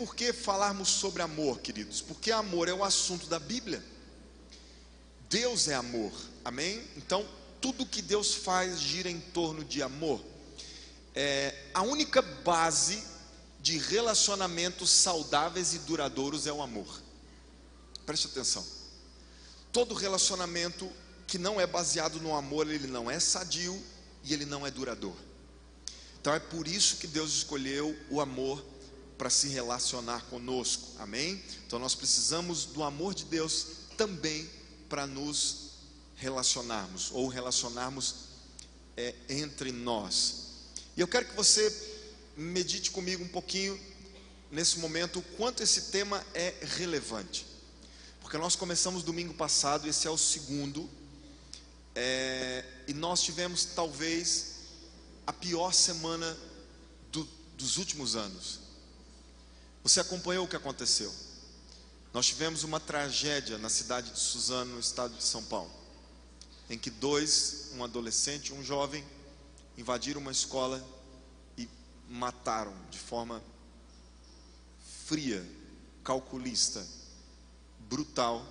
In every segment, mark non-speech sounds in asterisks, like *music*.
por que falarmos sobre amor, queridos? Porque amor é o assunto da Bíblia. Deus é amor, amém? Então, tudo que Deus faz gira em torno de amor. É, a única base de relacionamentos saudáveis e duradouros é o amor. Preste atenção. Todo relacionamento que não é baseado no amor, ele não é sadio e ele não é duradouro. Então é por isso que Deus escolheu o amor para se relacionar conosco. Amém? Então nós precisamos do amor de Deus também para nos relacionarmos ou relacionarmos é, entre nós. E eu quero que você medite comigo um pouquinho nesse momento o quanto esse tema é relevante. Porque nós começamos domingo passado, esse é o segundo, é, e nós tivemos talvez a pior semana do, dos últimos anos. Você acompanhou o que aconteceu? Nós tivemos uma tragédia na cidade de Suzano, no estado de São Paulo, em que dois, um adolescente e um jovem, invadiram uma escola e mataram de forma fria, calculista, brutal,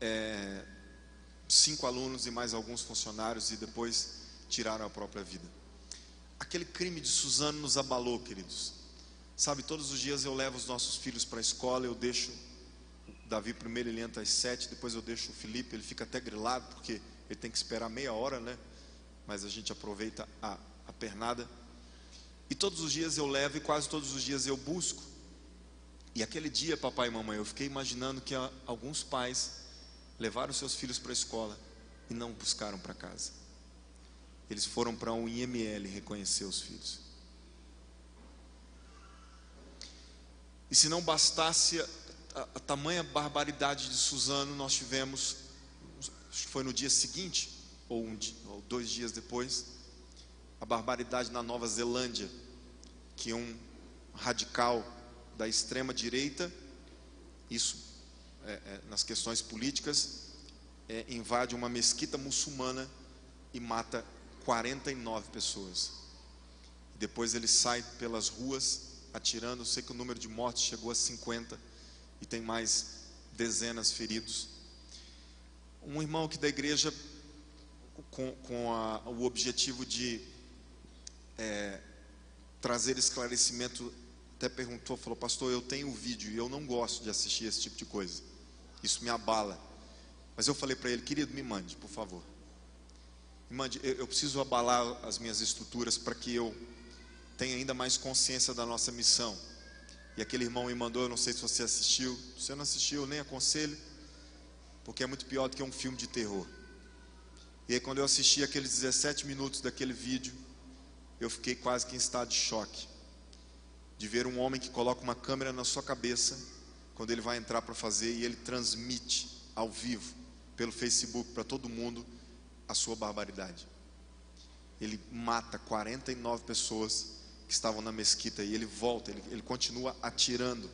é, cinco alunos e mais alguns funcionários e depois tiraram a própria vida. Aquele crime de Suzano nos abalou, queridos. Sabe, todos os dias eu levo os nossos filhos para a escola, eu deixo Davi primeiro ele entra às sete, depois eu deixo o Felipe, ele fica até grilado, porque ele tem que esperar meia hora, né? Mas a gente aproveita a, a pernada. E todos os dias eu levo e quase todos os dias eu busco. E aquele dia, papai e mamãe, eu fiquei imaginando que alguns pais levaram seus filhos para a escola e não buscaram para casa. Eles foram para um IML reconhecer os filhos. E se não bastasse a, a, a tamanha barbaridade de Suzano, nós tivemos, acho que foi no dia seguinte, ou, um, ou dois dias depois, a barbaridade na Nova Zelândia, que um radical da extrema direita, isso é, é, nas questões políticas, é, invade uma mesquita muçulmana e mata 49 pessoas. Depois ele sai pelas ruas atirando. Eu sei que o número de mortes chegou a 50 e tem mais dezenas feridos. Um irmão aqui da igreja, com, com a, o objetivo de é, trazer esclarecimento, até perguntou, falou, pastor, eu tenho o vídeo e eu não gosto de assistir esse tipo de coisa. Isso me abala. Mas eu falei para ele, querido, me mande, por favor. Me mande, eu, eu preciso abalar as minhas estruturas para que eu tem ainda mais consciência da nossa missão. E aquele irmão me mandou, eu não sei se você assistiu. Se você não assistiu, eu nem aconselho, porque é muito pior do que um filme de terror. E aí, quando eu assisti aqueles 17 minutos daquele vídeo, eu fiquei quase que em estado de choque. De ver um homem que coloca uma câmera na sua cabeça, quando ele vai entrar para fazer, e ele transmite ao vivo, pelo Facebook, para todo mundo, a sua barbaridade. Ele mata 49 pessoas que estavam na mesquita e ele volta, ele, ele continua atirando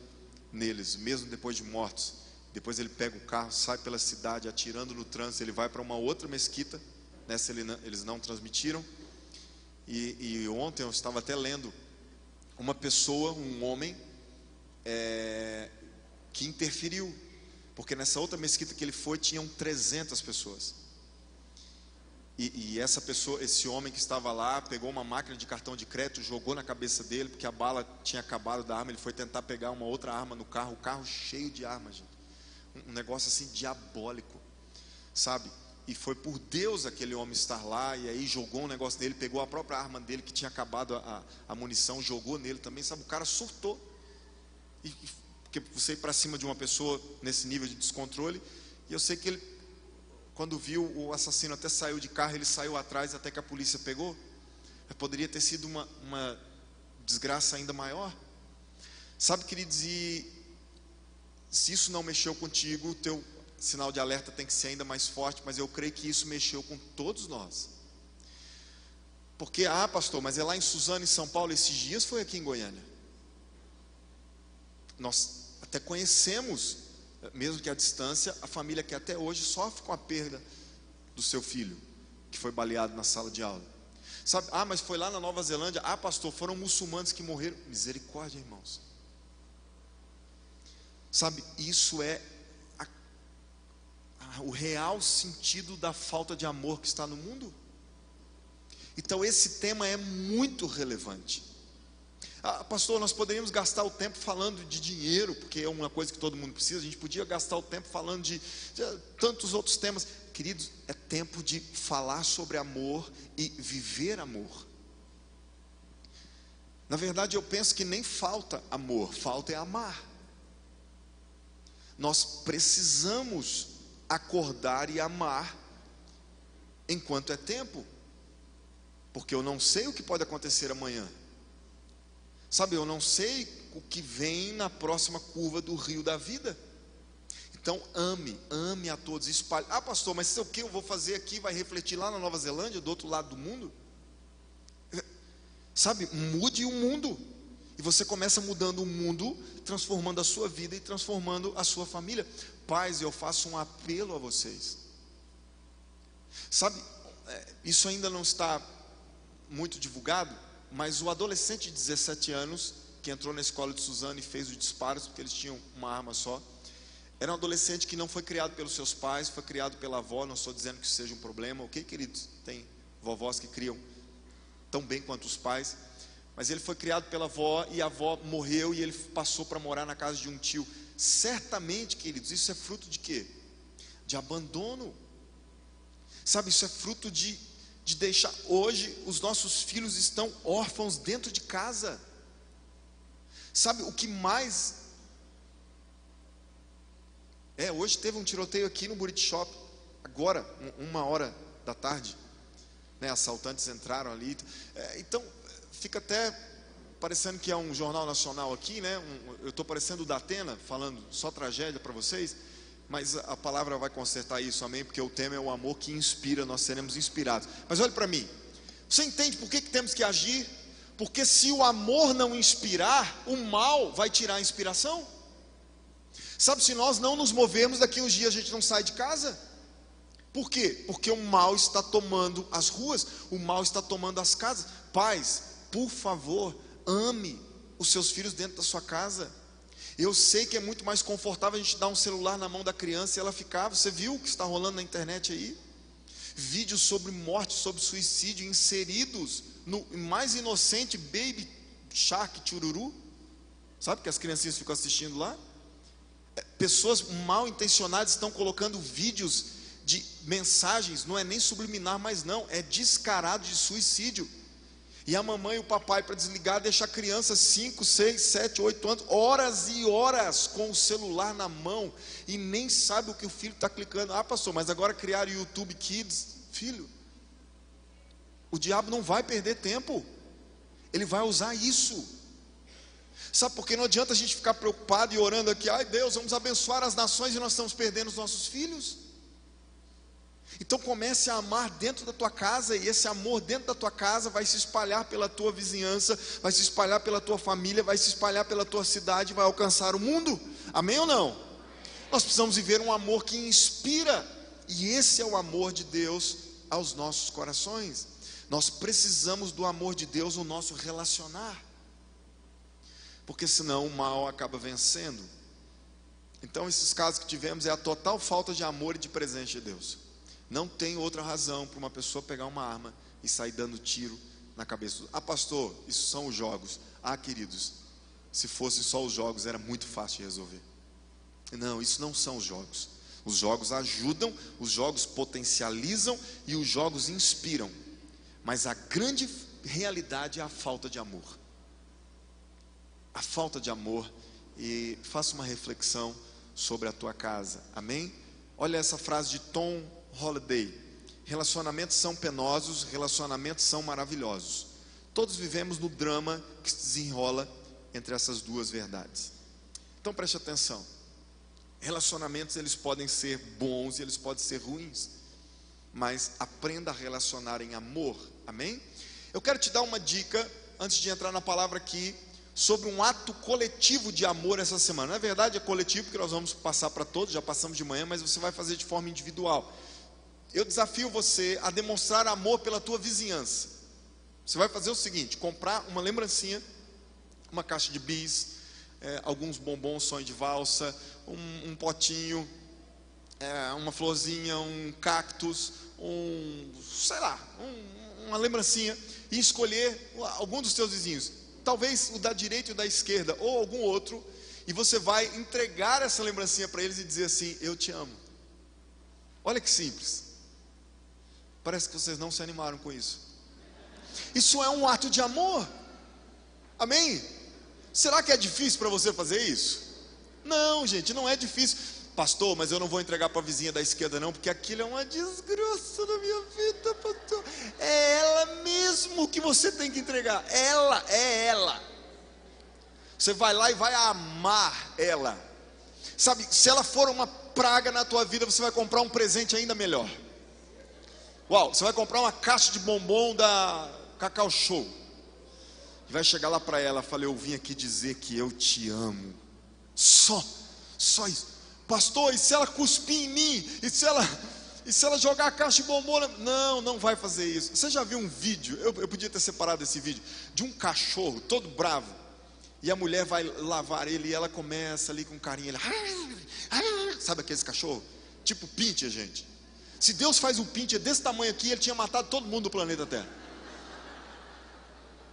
neles, mesmo depois de mortos. Depois ele pega o carro, sai pela cidade atirando no trânsito. Ele vai para uma outra mesquita, nessa ele não, eles não transmitiram. E, e, ontem eu estava até lendo uma pessoa, um homem, é, que interferiu, porque nessa outra mesquita que ele foi tinham 300 pessoas. E, e, essa pessoa, esse homem que estava lá, pegou uma máquina de cartão de crédito, jogou na cabeça dele, porque a bala tinha acabado da arma. Ele foi tentar pegar uma outra arma no carro, o carro cheio de armas, gente. Um, um negócio assim diabólico, sabe? E foi por Deus aquele homem estar lá, e aí jogou um negócio nele, pegou a própria arma dele que tinha acabado a, a munição, jogou nele também, sabe? O cara surtou. E, porque você ir para cima de uma pessoa nesse nível de descontrole, e eu sei que ele quando viu o assassino até saiu de carro, ele saiu atrás até que a polícia pegou. Poderia ter sido uma, uma desgraça ainda maior. Sabe, queridos, e se isso não mexeu contigo, o teu sinal de alerta tem que ser ainda mais forte, mas eu creio que isso mexeu com todos nós. Porque, ah, pastor, mas é lá em Suzano, em São Paulo, esses dias foi aqui em Goiânia. Nós até conhecemos mesmo que à distância, a família que até hoje sofre com a perda do seu filho, que foi baleado na sala de aula. Sabe, ah, mas foi lá na Nova Zelândia, ah, pastor, foram muçulmanos que morreram. Misericórdia, irmãos. Sabe, isso é a, a, o real sentido da falta de amor que está no mundo. Então, esse tema é muito relevante. Ah, pastor, nós poderíamos gastar o tempo falando de dinheiro, porque é uma coisa que todo mundo precisa. A gente podia gastar o tempo falando de, de tantos outros temas. Queridos, é tempo de falar sobre amor e viver amor. Na verdade, eu penso que nem falta amor, falta é amar. Nós precisamos acordar e amar enquanto é tempo, porque eu não sei o que pode acontecer amanhã. Sabe, eu não sei o que vem na próxima curva do rio da vida. Então, ame, ame a todos, espalhe. Ah, pastor, mas o que eu vou fazer aqui vai refletir lá na Nova Zelândia, do outro lado do mundo? *laughs* Sabe, mude o mundo. E você começa mudando o mundo, transformando a sua vida e transformando a sua família. Pais, eu faço um apelo a vocês. Sabe, é, isso ainda não está muito divulgado, mas o adolescente de 17 anos, que entrou na escola de Suzano e fez os disparos, porque eles tinham uma arma só, era um adolescente que não foi criado pelos seus pais, foi criado pela avó. Não estou dizendo que isso seja um problema, ok, queridos? Tem vovós que criam tão bem quanto os pais. Mas ele foi criado pela avó e a avó morreu e ele passou para morar na casa de um tio. Certamente, queridos, isso é fruto de quê? De abandono. Sabe, isso é fruto de de deixar. Hoje, os nossos filhos estão órfãos dentro de casa. Sabe o que mais. É, hoje teve um tiroteio aqui no Buriti Shop, agora, uma hora da tarde. Né, assaltantes entraram ali. É, então, fica até parecendo que é um jornal nacional aqui, né? Um, eu estou parecendo o da Atena, falando só tragédia para vocês mas a palavra vai consertar isso, amém? Porque o tema é o amor que inspira, nós seremos inspirados. Mas olhe para mim, você entende por que, que temos que agir? Porque se o amor não inspirar, o mal vai tirar a inspiração. Sabe, se nós não nos movermos, daqui uns dias a gente não sai de casa. Por quê? Porque o mal está tomando as ruas, o mal está tomando as casas. Pais, por favor, ame os seus filhos dentro da sua casa. Eu sei que é muito mais confortável a gente dar um celular na mão da criança e ela ficar. Você viu o que está rolando na internet aí? Vídeos sobre morte, sobre suicídio inseridos no mais inocente Baby Shark Chururu. Sabe que as criancinhas ficam assistindo lá? É, pessoas mal intencionadas estão colocando vídeos de mensagens, não é nem subliminar mais não, é descarado de suicídio. E a mamãe e o papai para desligar, deixa a criança 5, 6, 7, 8 anos, horas e horas com o celular na mão e nem sabe o que o filho está clicando. Ah, pastor, mas agora criaram YouTube Kids. Filho, o diabo não vai perder tempo, ele vai usar isso. Sabe por que não adianta a gente ficar preocupado e orando aqui, ai Deus, vamos abençoar as nações e nós estamos perdendo os nossos filhos? Então comece a amar dentro da tua casa e esse amor dentro da tua casa vai se espalhar pela tua vizinhança, vai se espalhar pela tua família, vai se espalhar pela tua cidade, vai alcançar o mundo. Amém ou não? Nós precisamos viver um amor que inspira, e esse é o amor de Deus aos nossos corações. Nós precisamos do amor de Deus no nosso relacionar. Porque senão o mal acaba vencendo. Então, esses casos que tivemos é a total falta de amor e de presente de Deus. Não tem outra razão para uma pessoa pegar uma arma e sair dando tiro na cabeça. Ah, pastor, isso são os jogos. Ah, queridos, se fossem só os jogos era muito fácil de resolver. Não, isso não são os jogos. Os jogos ajudam, os jogos potencializam e os jogos inspiram. Mas a grande realidade é a falta de amor. A falta de amor. E faça uma reflexão sobre a tua casa. Amém? Olha essa frase de Tom Holiday. Relacionamentos são penosos, relacionamentos são maravilhosos. Todos vivemos no drama que se desenrola entre essas duas verdades. Então preste atenção. Relacionamentos eles podem ser bons e eles podem ser ruins, mas aprenda a relacionar em amor. Amém? Eu quero te dar uma dica antes de entrar na palavra aqui sobre um ato coletivo de amor essa semana. Na verdade é coletivo porque nós vamos passar para todos, já passamos de manhã, mas você vai fazer de forma individual eu desafio você a demonstrar amor pela tua vizinhança. Você vai fazer o seguinte: comprar uma lembrancinha, uma caixa de bis, é, alguns bombons sonho de valsa, um, um potinho, é, uma florzinha, um cactus, um, sei lá, um, uma lembrancinha, e escolher algum dos seus vizinhos, talvez o da direita e o da esquerda, ou algum outro, e você vai entregar essa lembrancinha para eles e dizer assim: Eu te amo. Olha que simples. Parece que vocês não se animaram com isso. Isso é um ato de amor. Amém? Será que é difícil para você fazer isso? Não, gente, não é difícil. Pastor, mas eu não vou entregar para a vizinha da esquerda, não, porque aquilo é uma desgraça na minha vida, pastor. É ela mesmo que você tem que entregar. Ela, é ela. Você vai lá e vai amar ela. Sabe, se ela for uma praga na tua vida, você vai comprar um presente ainda melhor. Uau, você vai comprar uma caixa de bombom da Cacau Show. E vai chegar lá para ela, falei, eu vim aqui dizer que eu te amo. Só, só isso. Pastor, e se ela cuspir em mim? E se ela, e se ela jogar a caixa de bombom? Não, não vai fazer isso. Você já viu um vídeo? Eu, eu podia ter separado esse vídeo de um cachorro todo bravo. E a mulher vai lavar ele e ela começa ali com carinho. Ele, sabe aqueles cachorro? Tipo pincher, gente. Se Deus faz um pincher desse tamanho aqui, ele tinha matado todo mundo do planeta Terra.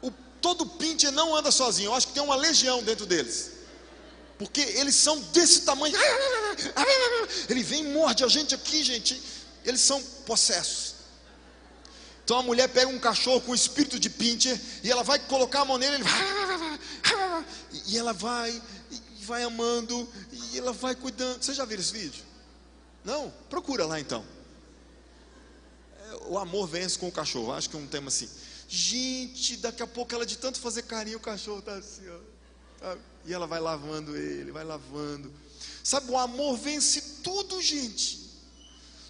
O, todo pincher não anda sozinho. Eu acho que tem uma legião dentro deles. Porque eles são desse tamanho. Ele vem e morde a gente aqui, gente. Eles são possessos. Então a mulher pega um cachorro com espírito de pincher e ela vai colocar a mão nele, ele e ela vai e vai amando e ela vai cuidando. Você já viu esse vídeo? Não? Procura lá então. O amor vence com o cachorro. Acho que é um tema assim. Gente, daqui a pouco ela de tanto fazer carinho, o cachorro está assim, ó. E ela vai lavando ele, vai lavando. Sabe, o amor vence tudo, gente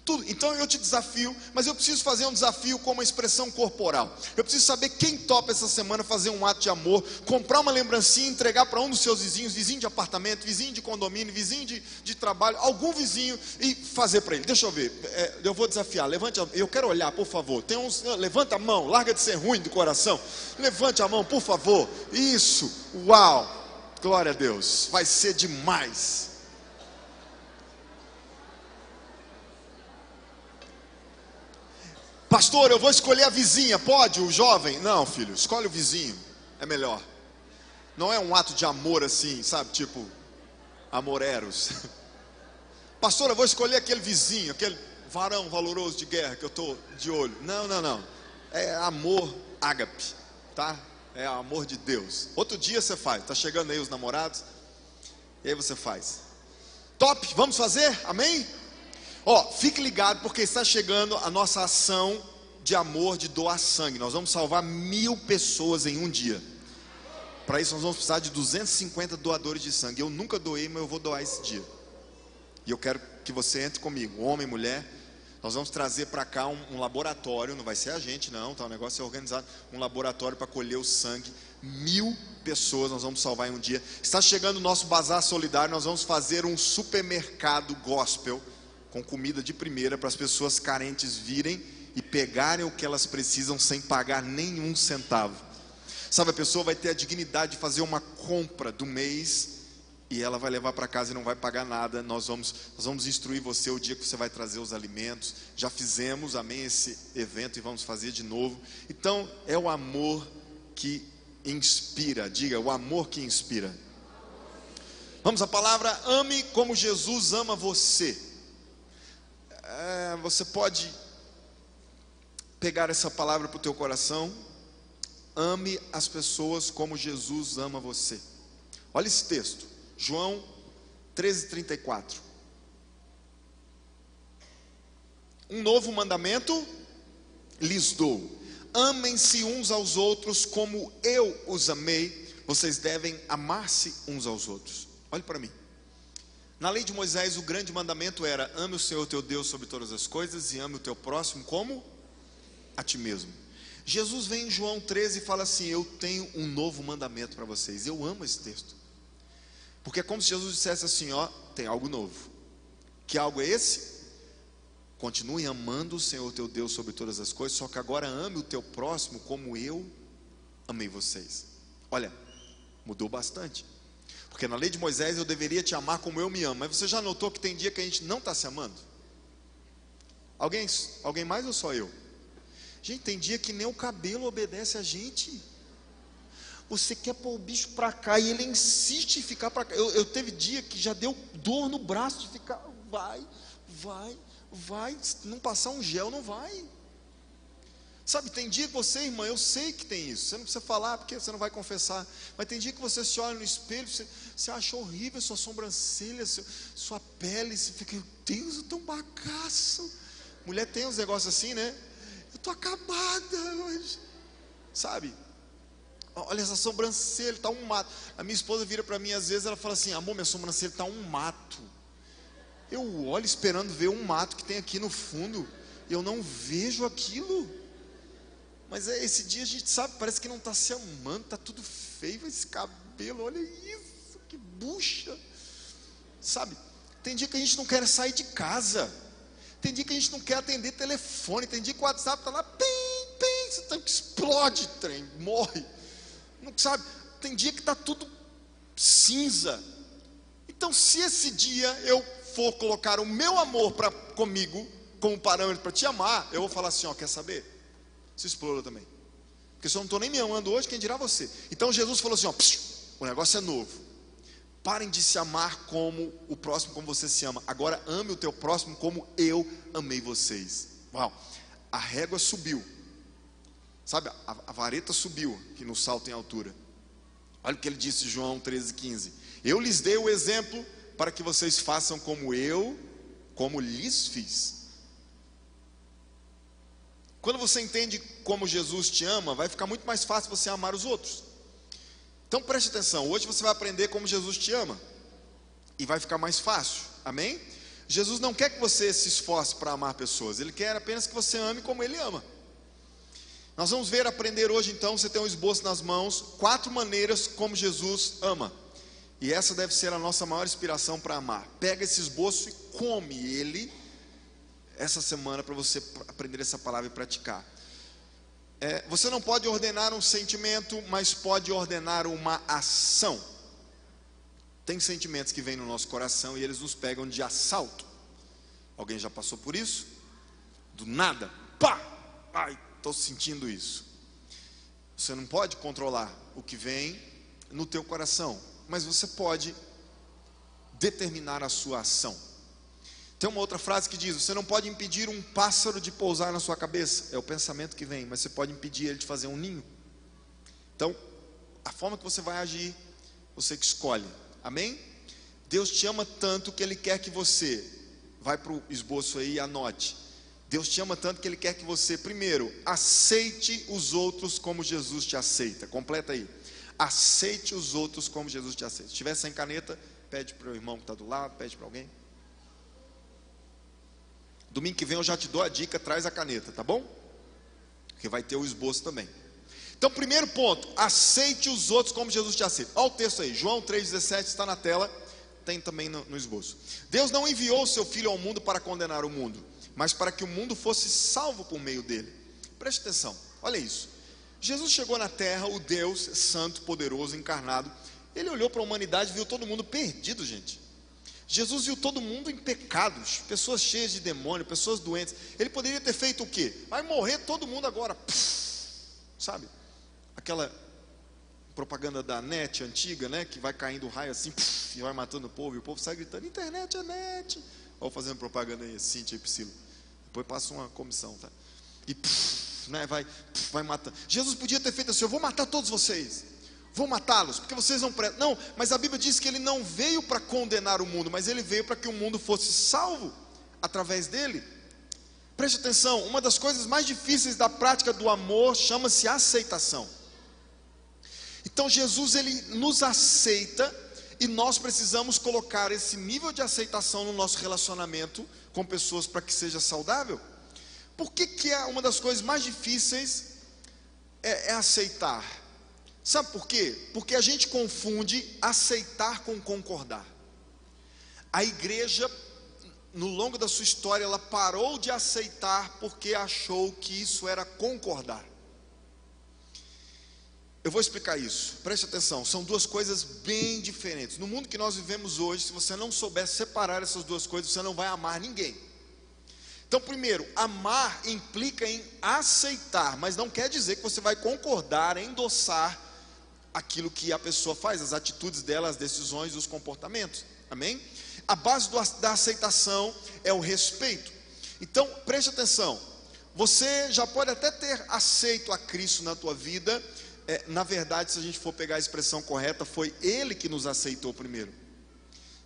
tudo. Então eu te desafio, mas eu preciso fazer um desafio com uma expressão corporal. Eu preciso saber quem topa essa semana fazer um ato de amor, comprar uma lembrancinha, entregar para um dos seus vizinhos, vizinho de apartamento, vizinho de condomínio, vizinho de, de trabalho, algum vizinho e fazer para ele. Deixa eu ver, é, eu vou desafiar. Levante, a, eu quero olhar, por favor. Tem uns, levanta a mão, larga de ser ruim do coração. Levante a mão, por favor. Isso, uau, glória a Deus, vai ser demais. Pastor, eu vou escolher a vizinha, pode? O jovem? Não, filho, escolhe o vizinho, é melhor. Não é um ato de amor assim, sabe? Tipo, amoreros. *laughs* Pastor, eu vou escolher aquele vizinho, aquele varão valoroso de guerra que eu estou de olho. Não, não, não. É amor ágape, tá? É amor de Deus. Outro dia você faz, tá chegando aí os namorados, e aí você faz. Top, vamos fazer? Amém? Ó, oh, fique ligado porque está chegando a nossa ação de amor de doar sangue. Nós vamos salvar mil pessoas em um dia. Para isso nós vamos precisar de 250 doadores de sangue. Eu nunca doei, mas eu vou doar esse dia. E eu quero que você entre comigo, homem, mulher. Nós vamos trazer para cá um, um, laboratório, não vai ser a gente não, tá? O negócio é organizado, um laboratório para colher o sangue. Mil pessoas nós vamos salvar em um dia. Está chegando o nosso bazar solidário, nós vamos fazer um supermercado gospel com comida de primeira para as pessoas carentes virem e pegarem o que elas precisam sem pagar nenhum centavo. Sabe, a pessoa vai ter a dignidade de fazer uma compra do mês e ela vai levar para casa e não vai pagar nada. Nós vamos, nós vamos instruir você o dia que você vai trazer os alimentos. Já fizemos, amém, esse evento e vamos fazer de novo. Então, é o amor que inspira. Diga, o amor que inspira. Vamos à palavra ame como Jesus ama você você pode pegar essa palavra para o teu coração. Ame as pessoas como Jesus ama você. Olha esse texto, João 13:34. Um novo mandamento lhes dou: amem-se uns aos outros como eu os amei. Vocês devem amar-se uns aos outros. Olhe para mim. Na lei de Moisés, o grande mandamento era: ame o Senhor teu Deus sobre todas as coisas e ame o teu próximo como a ti mesmo. Jesus vem em João 13 e fala assim: Eu tenho um novo mandamento para vocês. Eu amo esse texto, porque é como se Jesus dissesse assim: Ó, tem algo novo. Que algo é esse? Continue amando o Senhor teu Deus sobre todas as coisas, só que agora ame o teu próximo como eu amei vocês. Olha, mudou bastante. Porque na lei de Moisés eu deveria te amar como eu me amo. Mas você já notou que tem dia que a gente não está se amando? Alguém, alguém mais ou só eu? Gente, tem dia que nem o cabelo obedece a gente. Você quer pôr o bicho para cá e ele insiste em ficar para cá. Eu, eu teve dia que já deu dor no braço de ficar, vai, vai, vai. Não passar um gel, não vai. Sabe, tem dia que você, irmã, eu sei que tem isso. Você não precisa falar porque você não vai confessar. Mas tem dia que você se olha no espelho, você, você acha horrível sua sobrancelha, sua, sua pele, você fica, Deus, eu estou um bagaço. Mulher tem uns negócios assim, né? Eu estou acabada hoje. Sabe? Olha essa sobrancelha, está um mato. A minha esposa vira para mim às vezes, ela fala assim: Amor, minha sobrancelha está um mato. Eu olho esperando ver um mato que tem aqui no fundo, e eu não vejo aquilo. Mas é, esse dia a gente sabe, parece que não está se amando, está tudo feio esse cabelo, olha isso, que bucha. Sabe? Tem dia que a gente não quer sair de casa. Tem dia que a gente não quer atender telefone. Tem dia que o WhatsApp está lá, pim, pim, você tá, explode trem, morre. Não sabe? Tem dia que está tudo cinza. Então, se esse dia eu for colocar o meu amor para comigo como parâmetro para te amar, eu vou falar assim: ó, quer saber? Se explora também. Porque se eu não estou nem me amando hoje, quem dirá você? Então Jesus falou assim: ó, o negócio é novo. Parem de se amar como o próximo, como você se ama. Agora ame o teu próximo como eu amei vocês. Uau! A régua subiu. Sabe, a, a vareta subiu, que no salto em altura. Olha o que ele disse, João 13,15. Eu lhes dei o exemplo para que vocês façam como eu, como lhes fiz. Quando você entende como Jesus te ama, vai ficar muito mais fácil você amar os outros. Então preste atenção, hoje você vai aprender como Jesus te ama. E vai ficar mais fácil. Amém? Jesus não quer que você se esforce para amar pessoas, ele quer apenas que você ame como ele ama. Nós vamos ver, aprender hoje então, você tem um esboço nas mãos, quatro maneiras como Jesus ama. E essa deve ser a nossa maior inspiração para amar. Pega esse esboço e come ele essa semana para você aprender essa palavra e praticar. É, você não pode ordenar um sentimento, mas pode ordenar uma ação. Tem sentimentos que vêm no nosso coração e eles nos pegam de assalto. Alguém já passou por isso? Do nada, pá! Ai, estou sentindo isso. Você não pode controlar o que vem no teu coração, mas você pode determinar a sua ação. Tem uma outra frase que diz: Você não pode impedir um pássaro de pousar na sua cabeça. É o pensamento que vem, mas você pode impedir ele de fazer um ninho. Então, a forma que você vai agir, você que escolhe. Amém? Deus te ama tanto que Ele quer que você, vai para o esboço aí e anote. Deus te ama tanto que Ele quer que você, primeiro, aceite os outros como Jesus te aceita. Completa aí. Aceite os outros como Jesus te aceita. Se tiver sem caneta, pede para o irmão que está do lado, pede para alguém. Domingo que vem eu já te dou a dica, traz a caneta, tá bom? Porque vai ter o esboço também. Então, primeiro ponto, aceite os outros como Jesus te aceita. Olha o texto aí, João 3,17 está na tela, tem também no, no esboço. Deus não enviou o seu filho ao mundo para condenar o mundo mas para que o mundo fosse salvo por meio dele. Preste atenção, olha isso. Jesus chegou na terra, o Deus santo, poderoso, encarnado. Ele olhou para a humanidade e viu todo mundo perdido, gente. Jesus viu todo mundo em pecados, pessoas cheias de demônio, pessoas doentes. Ele poderia ter feito o quê? Vai morrer todo mundo agora. sabe? Aquela propaganda da net antiga, né? Que vai caindo raio assim e vai matando o povo. E o povo sai gritando: internet é net. Ou fazendo propaganda aí, Cintia e Priscila. Depois passa uma comissão, tá? E puf, né, vai, vai matando. Jesus podia ter feito assim: eu vou matar todos vocês. Vou matá-los, porque vocês não prestam. Não, mas a Bíblia diz que ele não veio para condenar o mundo, mas ele veio para que o mundo fosse salvo através dele. Preste atenção, uma das coisas mais difíceis da prática do amor chama-se aceitação. Então Jesus ele nos aceita e nós precisamos colocar esse nível de aceitação no nosso relacionamento com pessoas para que seja saudável. Por que, que é uma das coisas mais difíceis é, é aceitar? Sabe por quê? Porque a gente confunde aceitar com concordar. A igreja, no longo da sua história, ela parou de aceitar porque achou que isso era concordar. Eu vou explicar isso. Preste atenção, são duas coisas bem diferentes. No mundo que nós vivemos hoje, se você não souber separar essas duas coisas, você não vai amar ninguém. Então, primeiro, amar implica em aceitar, mas não quer dizer que você vai concordar, endossar aquilo que a pessoa faz, as atitudes dela, as decisões, os comportamentos. Amém? A base do, da aceitação é o respeito. Então, preste atenção. Você já pode até ter aceito a Cristo na tua vida, é, na verdade, se a gente for pegar a expressão correta, foi Ele que nos aceitou primeiro.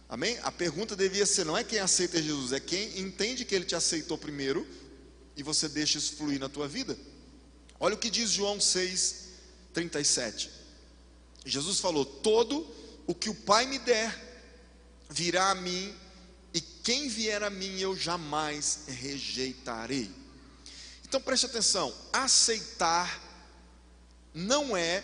Amém? A pergunta devia ser: não é quem aceita Jesus, é quem entende que Ele te aceitou primeiro e você deixa isso fluir na tua vida. Olha o que diz João 6, 37. Jesus falou: Todo o que o Pai me der virá a mim, e quem vier a mim eu jamais rejeitarei. Então preste atenção: aceitar não é,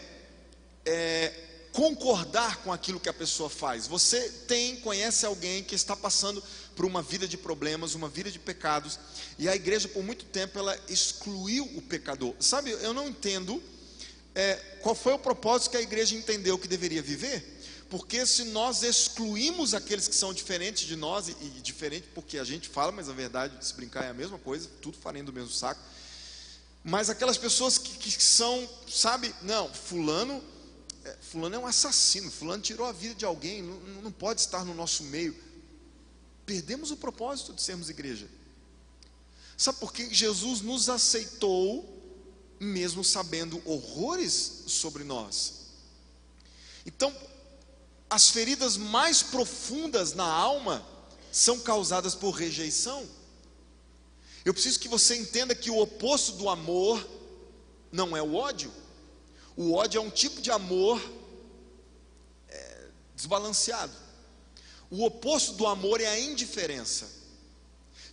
é concordar com aquilo que a pessoa faz. Você tem, conhece alguém que está passando por uma vida de problemas, uma vida de pecados, e a igreja por muito tempo ela excluiu o pecador. Sabe, eu não entendo é, qual foi o propósito que a igreja entendeu que deveria viver. Porque se nós excluímos aqueles que são diferentes de nós, e, e diferente porque a gente fala, mas a verdade, se brincar, é a mesma coisa, tudo farinha do mesmo saco mas aquelas pessoas que, que são, sabe, não, fulano, é, fulano é um assassino, fulano tirou a vida de alguém, não, não pode estar no nosso meio. Perdemos o propósito de sermos igreja. Sabe por que Jesus nos aceitou, mesmo sabendo horrores sobre nós? Então, as feridas mais profundas na alma são causadas por rejeição. Eu preciso que você entenda que o oposto do amor não é o ódio. O ódio é um tipo de amor é, desbalanceado. O oposto do amor é a indiferença.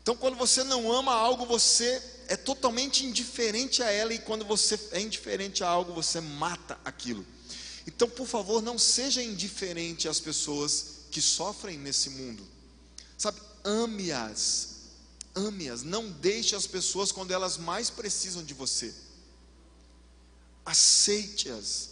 Então, quando você não ama algo, você é totalmente indiferente a ela, e quando você é indiferente a algo, você mata aquilo. Então, por favor, não seja indiferente às pessoas que sofrem nesse mundo. Sabe, ame-as, Ame-as, não deixe as pessoas quando elas mais precisam de você. Aceite-as,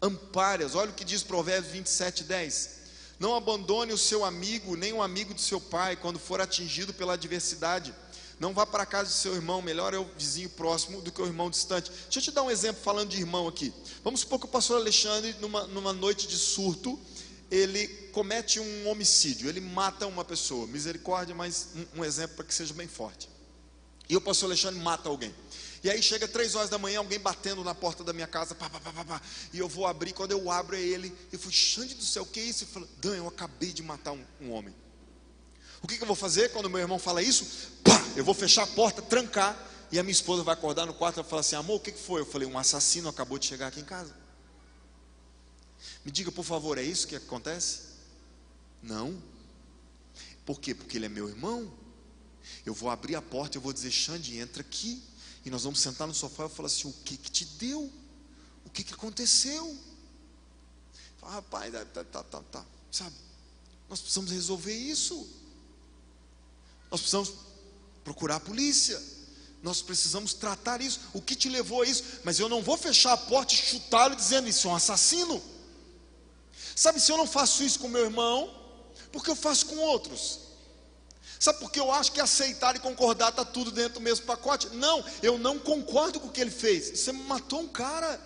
ampare-as. Olha o que diz Provérbios 27, 10. Não abandone o seu amigo, nem o amigo de seu pai, quando for atingido pela adversidade. Não vá para a casa de seu irmão, melhor é o vizinho próximo do que o irmão distante. Deixa eu te dar um exemplo falando de irmão aqui. Vamos supor que o pastor Alexandre, numa, numa noite de surto, ele comete um homicídio, ele mata uma pessoa. Misericórdia, mas um, um exemplo para que seja bem forte. E o pastor Alexandre mata alguém. E aí chega três horas da manhã, alguém batendo na porta da minha casa, pá, pá, pá, pá, e eu vou abrir, quando eu abro é ele, eu falo, Xande do céu, o que é isso? Eu falo, Dan, eu acabei de matar um, um homem. O que, que, eu vou fazer quando meu irmão fala isso? Pá, eu vou fechar a porta, trancar, e a minha esposa vai acordar no quarto e vai falar assim, amor, o que, foi? Eu falei, um assassino acabou de chegar aqui em casa. Me diga, por favor, é isso que acontece? Não. Por quê? Porque ele é meu irmão. Eu vou abrir a porta e eu vou dizer, Xande, entra aqui. E nós vamos sentar no sofá e falar assim: o que que te deu? O que que aconteceu? Rapaz, tá, tá, tá, tá, tá. Sabe? Nós precisamos resolver isso. Nós precisamos procurar a polícia. Nós precisamos tratar isso. O que te levou a isso? Mas eu não vou fechar a porta e chutá-lo dizendo isso é um assassino. Sabe, se eu não faço isso com meu irmão, porque eu faço com outros? Sabe por que eu acho que aceitar e concordar está tudo dentro do mesmo pacote? Não, eu não concordo com o que ele fez. Você matou um cara,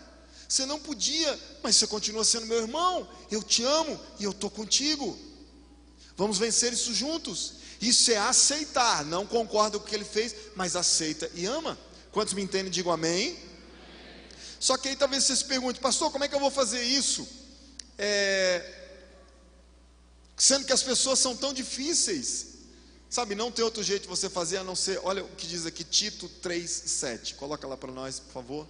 você não podia, mas você continua sendo meu irmão. Eu te amo e eu estou contigo. Vamos vencer isso juntos. Isso é aceitar. Não concordo com o que ele fez, mas aceita e ama. Quantos me entendem? Digo amém. Só que aí talvez você se pergunte, pastor, como é que eu vou fazer isso? é, sendo que as pessoas são tão difíceis. Sabe, não tem outro jeito de você fazer a não ser, olha o que diz aqui Tito 3:7. Coloca lá para nós, por favor.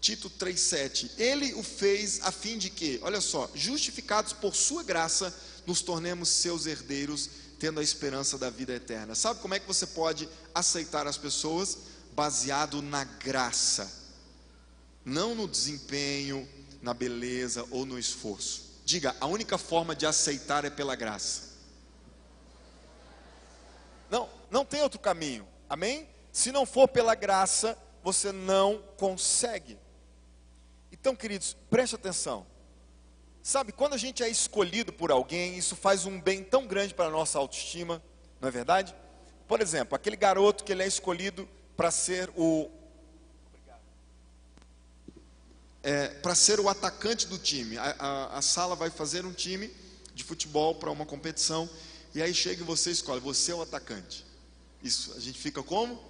Tito 3:7. Ele o fez a fim de que, olha só, justificados por sua graça, nos tornemos seus herdeiros, tendo a esperança da vida eterna. Sabe como é que você pode aceitar as pessoas baseado na graça? Não no desempenho, na beleza ou no esforço. Diga, a única forma de aceitar é pela graça. Não, não tem outro caminho. Amém? Se não for pela graça, você não consegue. Então, queridos, preste atenção. Sabe, quando a gente é escolhido por alguém, isso faz um bem tão grande para a nossa autoestima, não é verdade? Por exemplo, aquele garoto que ele é escolhido para ser o é, para ser o atacante do time. A, a, a, sala vai fazer um time de futebol para uma competição e aí chega e você escolhe, você é o atacante. Isso a gente fica como?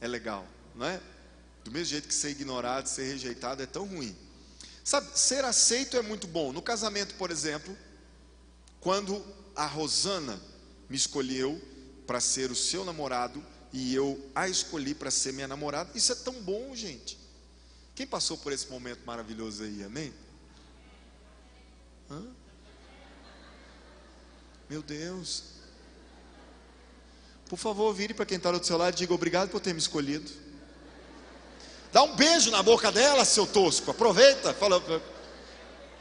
É legal, não é? Do mesmo jeito que ser ignorado, ser rejeitado é tão ruim. Sabe, ser aceito é muito bom. No casamento, por exemplo, quando a Rosana me escolheu para ser o seu namorado e eu a escolhi para ser minha namorada, isso é tão bom, gente. Quem passou por esse momento maravilhoso aí, amém? Hã? Meu Deus. Por favor, vire para quem está do seu lado e diga obrigado por ter me escolhido. Dá um beijo na boca dela, seu tosco. Aproveita. Fala.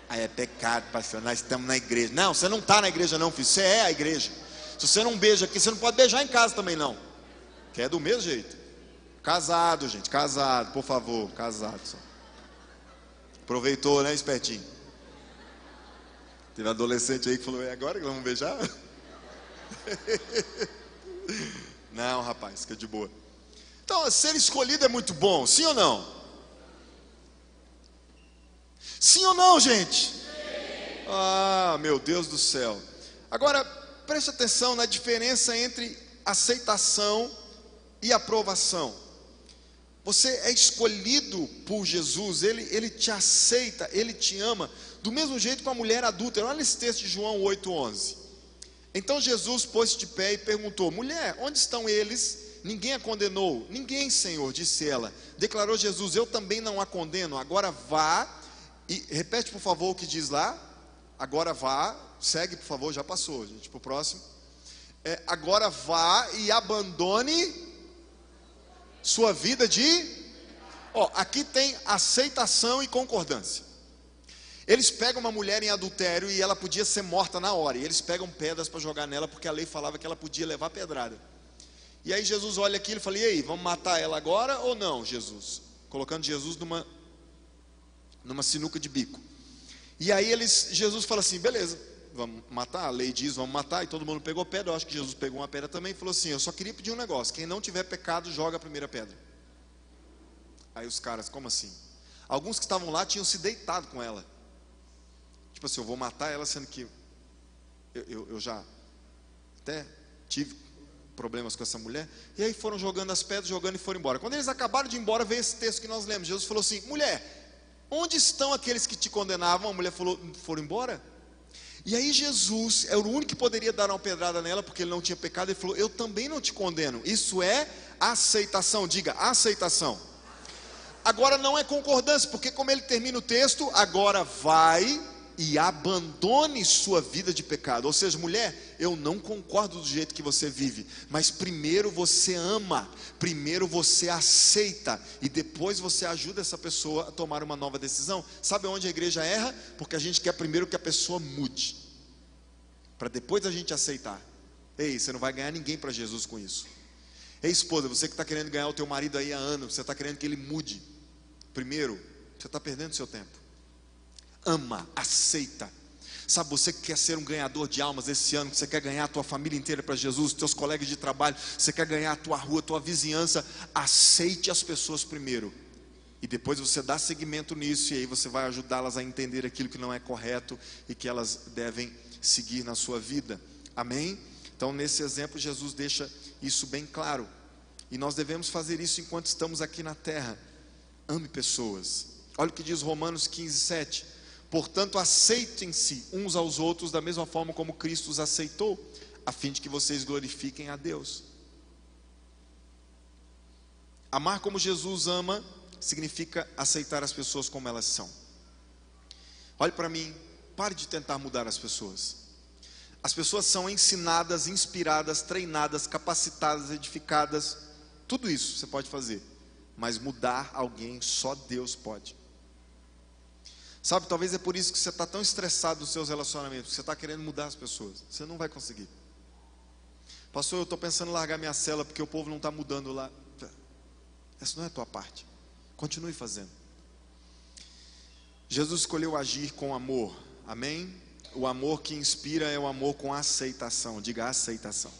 Ah, é pecado, pastor. Nós estamos na igreja. Não, você não está na igreja, não, filho. Você é a igreja. Se você não beija aqui, você não pode beijar em casa também, não. Que é do mesmo jeito. Casado, gente. Casado, por favor. Casado só. Aproveitou, né, espertinho? Teve um adolescente aí que falou: é agora que vamos beijar? *laughs* Não, rapaz, fica de boa. Então, ser escolhido é muito bom, sim ou não? Sim ou não, gente? Ah, meu Deus do céu. Agora, preste atenção na diferença entre aceitação e aprovação. Você é escolhido por Jesus, ele, ele te aceita, ele te ama, do mesmo jeito com a mulher adulta. Olha esse texto de João 8,11. Então Jesus pôs-se de pé e perguntou: Mulher, onde estão eles Ninguém a condenou. Ninguém, Senhor, disse ela. Declarou Jesus: Eu também não a condeno. Agora vá e repete, por favor, o que diz lá. Agora vá, segue, por favor, já passou, gente, para o próximo. É, agora vá e abandone sua vida de. Ó, aqui tem aceitação e concordância. Eles pegam uma mulher em adultério e ela podia ser morta na hora. E eles pegam pedras para jogar nela porque a lei falava que ela podia levar pedrada. E aí Jesus olha aqui e fala: E aí, vamos matar ela agora ou não, Jesus? Colocando Jesus numa, numa sinuca de bico. E aí eles, Jesus fala assim: beleza, vamos matar, a lei diz, vamos matar, e todo mundo pegou pedra. Eu acho que Jesus pegou uma pedra também e falou assim: Eu só queria pedir um negócio: quem não tiver pecado, joga a primeira pedra. Aí os caras, como assim? Alguns que estavam lá tinham se deitado com ela. Tipo assim, eu vou matar ela, sendo que eu, eu, eu já até tive problemas com essa mulher. E aí foram jogando as pedras, jogando e foram embora. Quando eles acabaram de ir embora, veio esse texto que nós lemos. Jesus falou assim: mulher, onde estão aqueles que te condenavam? A mulher falou: foram embora. E aí Jesus era o único que poderia dar uma pedrada nela, porque ele não tinha pecado. Ele falou: Eu também não te condeno. Isso é aceitação. Diga, aceitação. Agora não é concordância, porque como ele termina o texto, agora vai e abandone sua vida de pecado. Ou seja, mulher, eu não concordo do jeito que você vive, mas primeiro você ama, primeiro você aceita e depois você ajuda essa pessoa a tomar uma nova decisão. Sabe onde a igreja erra? Porque a gente quer primeiro que a pessoa mude, para depois a gente aceitar. Ei, você não vai ganhar ninguém para Jesus com isso. Ei, esposa, você que está querendo ganhar o teu marido aí há anos, você está querendo que ele mude. Primeiro, você está perdendo seu tempo ama, aceita. Sabe, você que quer ser um ganhador de almas esse ano, você quer ganhar a tua família inteira para Jesus, teus colegas de trabalho, você quer ganhar a tua rua, a tua vizinhança, aceite as pessoas primeiro. E depois você dá seguimento nisso, e aí você vai ajudá-las a entender aquilo que não é correto e que elas devem seguir na sua vida. Amém? Então, nesse exemplo, Jesus deixa isso bem claro. E nós devemos fazer isso enquanto estamos aqui na terra. Ame pessoas. Olha o que diz Romanos 15, 7. Portanto, aceitem-se uns aos outros da mesma forma como Cristo os aceitou, a fim de que vocês glorifiquem a Deus. Amar como Jesus ama significa aceitar as pessoas como elas são. Olhe para mim, pare de tentar mudar as pessoas. As pessoas são ensinadas, inspiradas, treinadas, capacitadas, edificadas. Tudo isso você pode fazer, mas mudar alguém só Deus pode. Sabe, talvez é por isso que você está tão estressado nos seus relacionamentos, você está querendo mudar as pessoas. Você não vai conseguir. Pastor, eu estou pensando em largar minha cela porque o povo não está mudando lá. Essa não é a tua parte. Continue fazendo. Jesus escolheu agir com amor, amém? O amor que inspira é o amor com aceitação, diga aceitação.